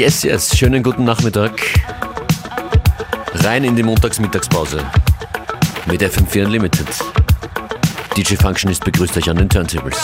Yes, yes, schönen guten Nachmittag. Rein in die Montagsmittagspause mit FM4 Unlimited. DJ Functionist begrüßt euch an den Turntables.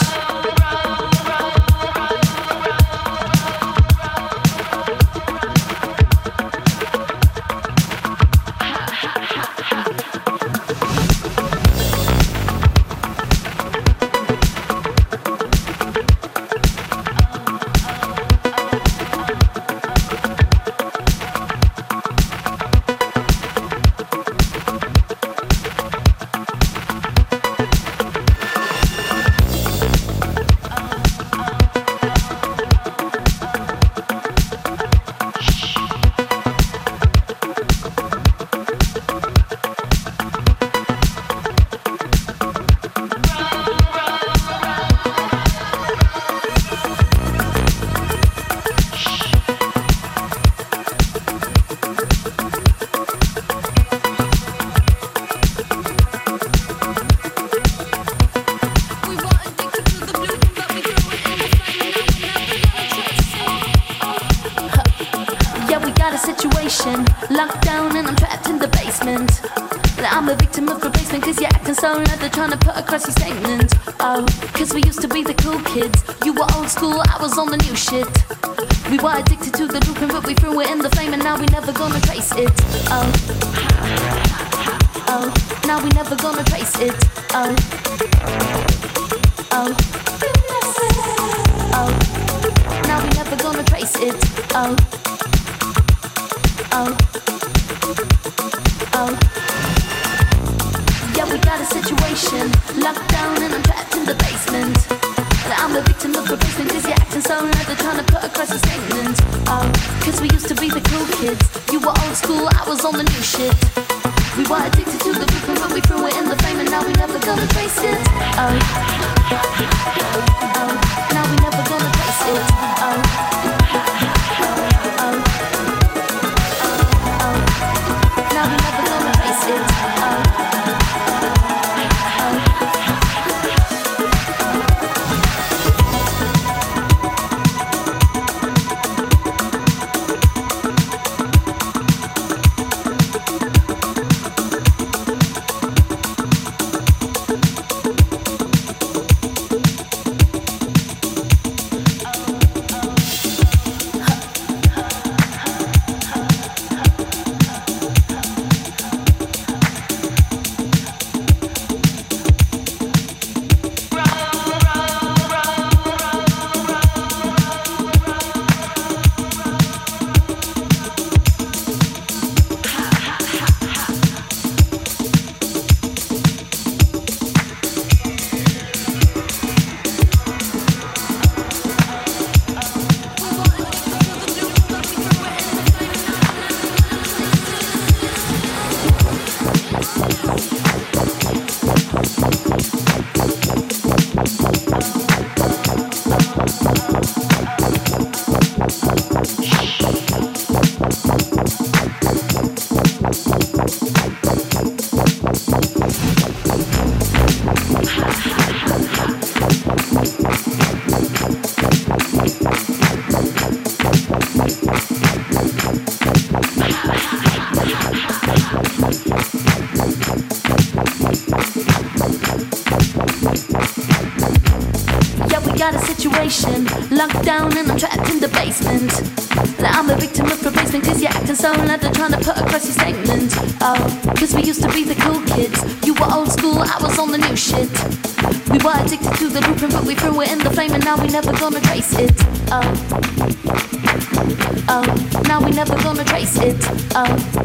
down leather trying to put across your statement, Oh, cause we used to be the cool kids. You were old school, I was on the new shit. We were addicted to the looping, but we threw it in the flame, and now we never gonna trace it. Oh, oh, now we never gonna trace it. Oh, oh, oh, now we never gonna trace it. Oh, oh. we got a situation. Locked down and I'm trapped in the basement. I'm a victim of replacement cause you're acting so like they're trying to put across the statement. Oh, cause we used to be the cool kids. You were old school, I was on the new shit. We were addicted to the people, but we threw it in the frame and now we never gonna trace it. Oh. oh. Cause we used to be the cool kids. You were old school, I was on the new shit. We were addicted to the blueprint, but we threw it in the flame, and now we never gonna trace it. Oh, oh, now we never gonna trace it. Oh.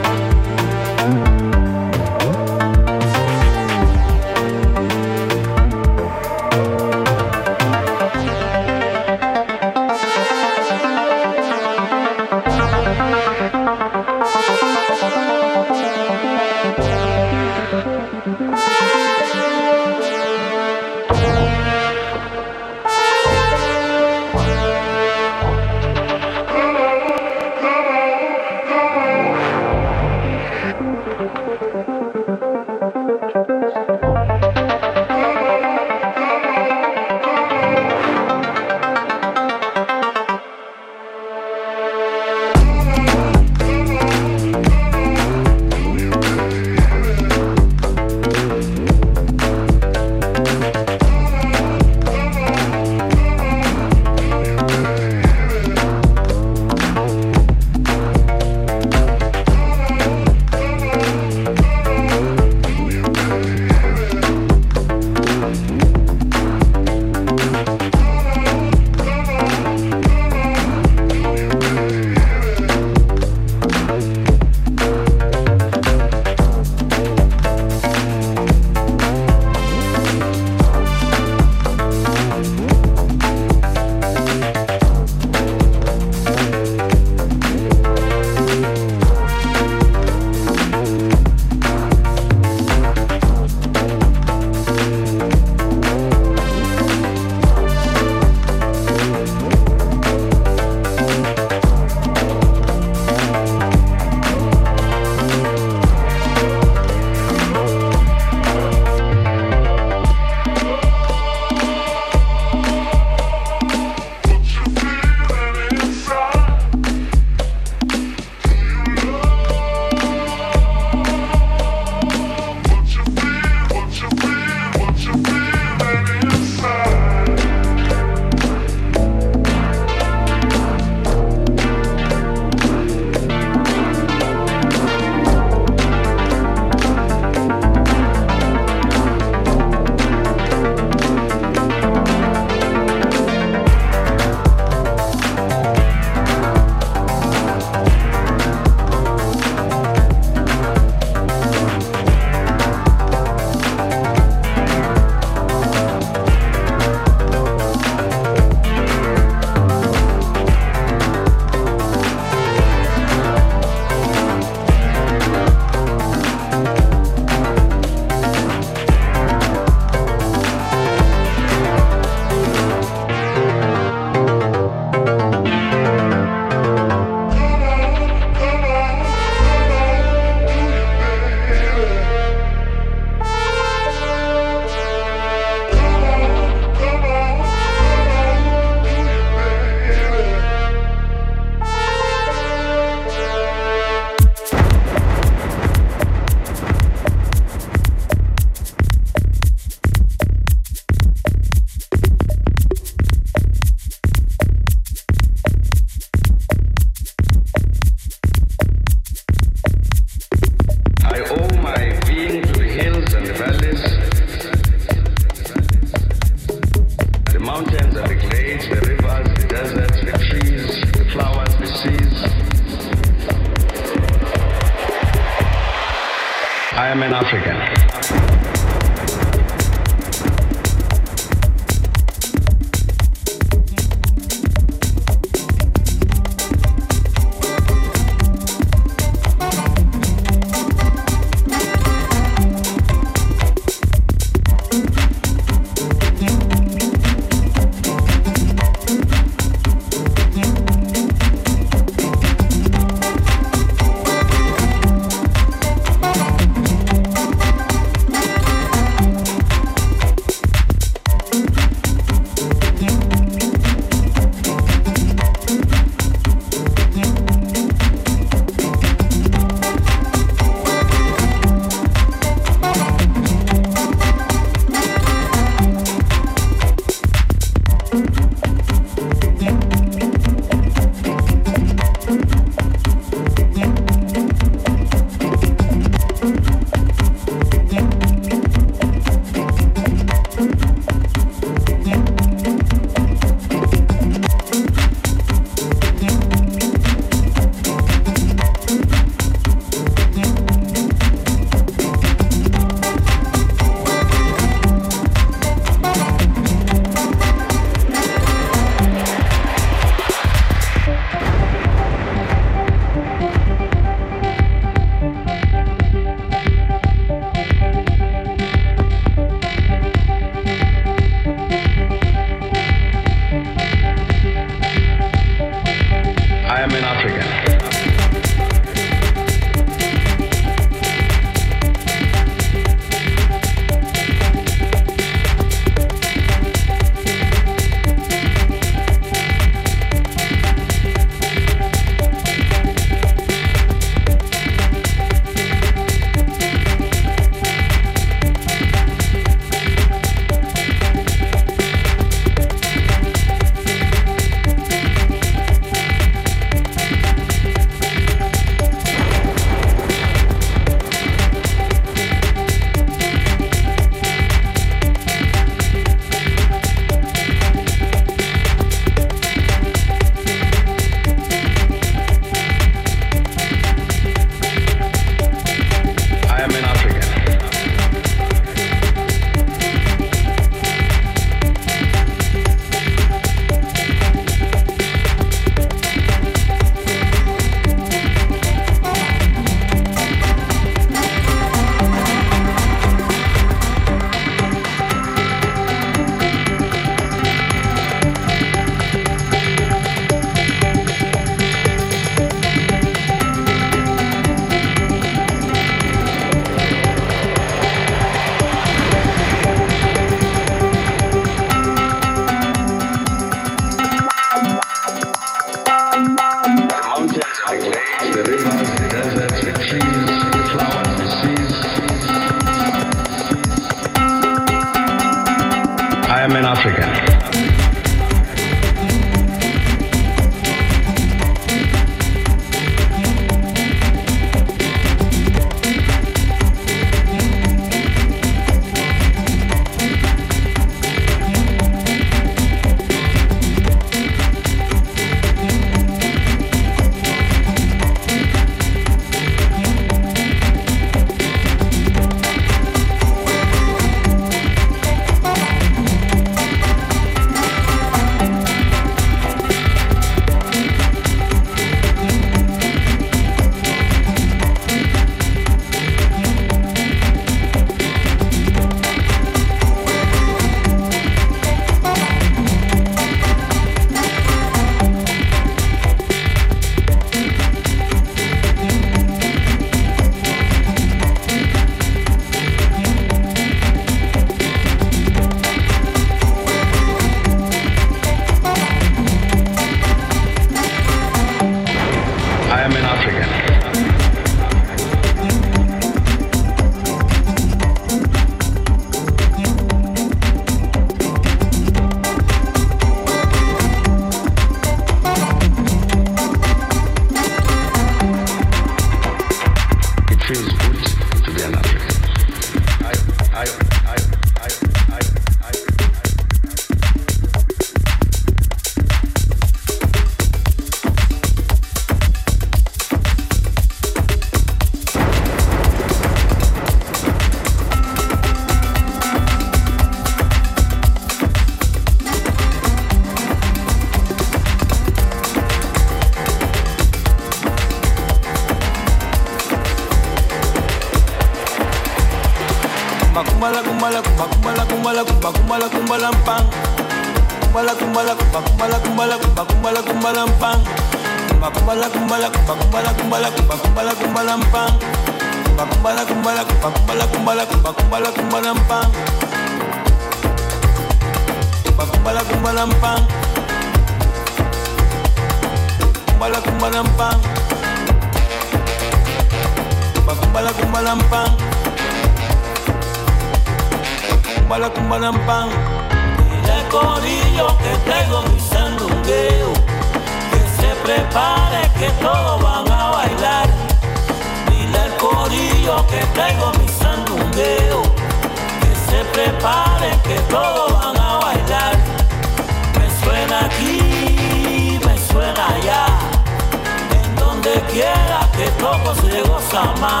Sama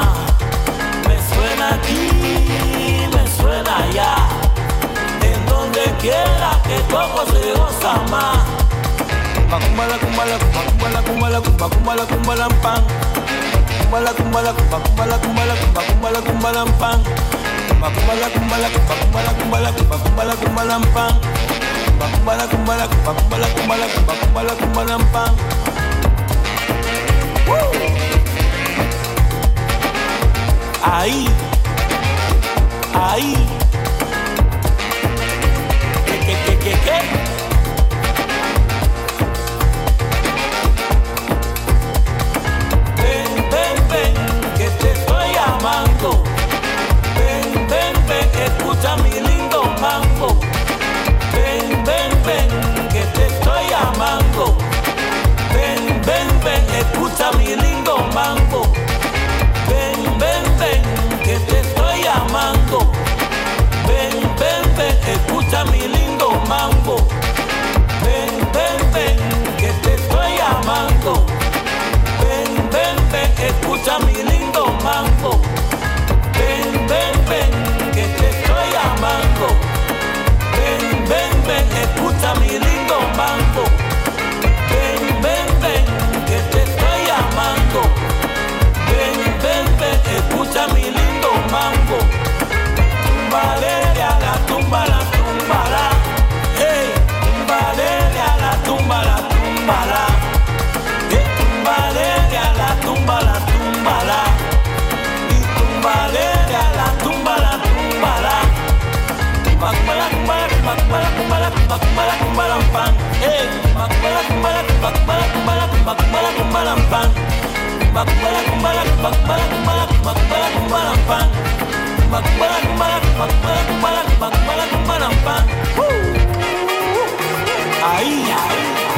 me suena aquí, me suena allá. En donde quiera que toco se goza más. Bacumbala, cumbala, bacumbala, cumbala, bacumbala, cumbala, pan. Cumbala, cumbala, bacumbala, cumbala, bacumbala, cumbala, pan. Bacumbala, cumbala, bacumbala, cumbala, bacumbala, cumbala, pan. Bacumbala, cumbala, bacumbala, cumbala, bacumbala, cumbala, pan. Woo! ahí, ahí. ¿Qué, Que, que, que, que, qué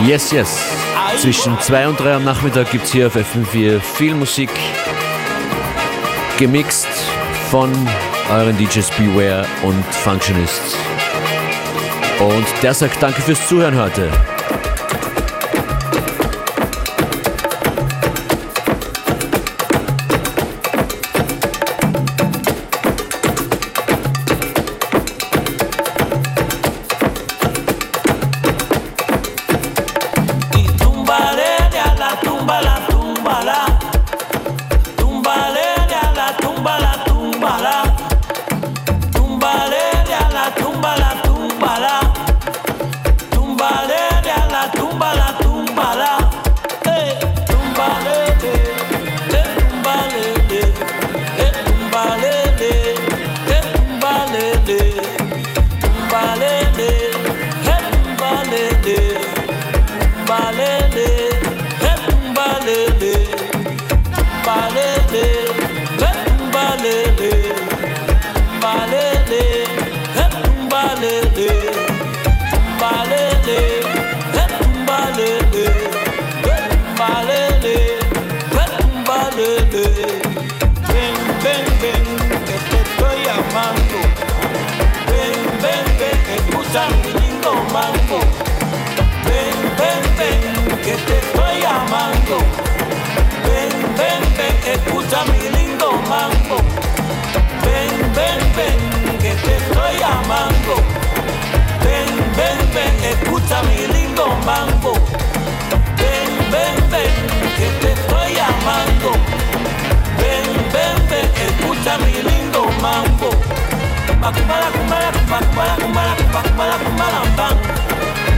Yes, yes. Zwischen 2 und 3 am Nachmittag gibt es hier auf FM4 viel Musik. Gemixt von euren DJs Beware und Functionists. Und der sagt Danke fürs Zuhören heute. escucha mi lindo mango. Ven, ven, ven, que te estoy amando. Ven, ven, ven, escucha mi lindo mango. Ven, ven, ven, que te estoy amando. Ven, ven, ven, escucha mi lindo mango.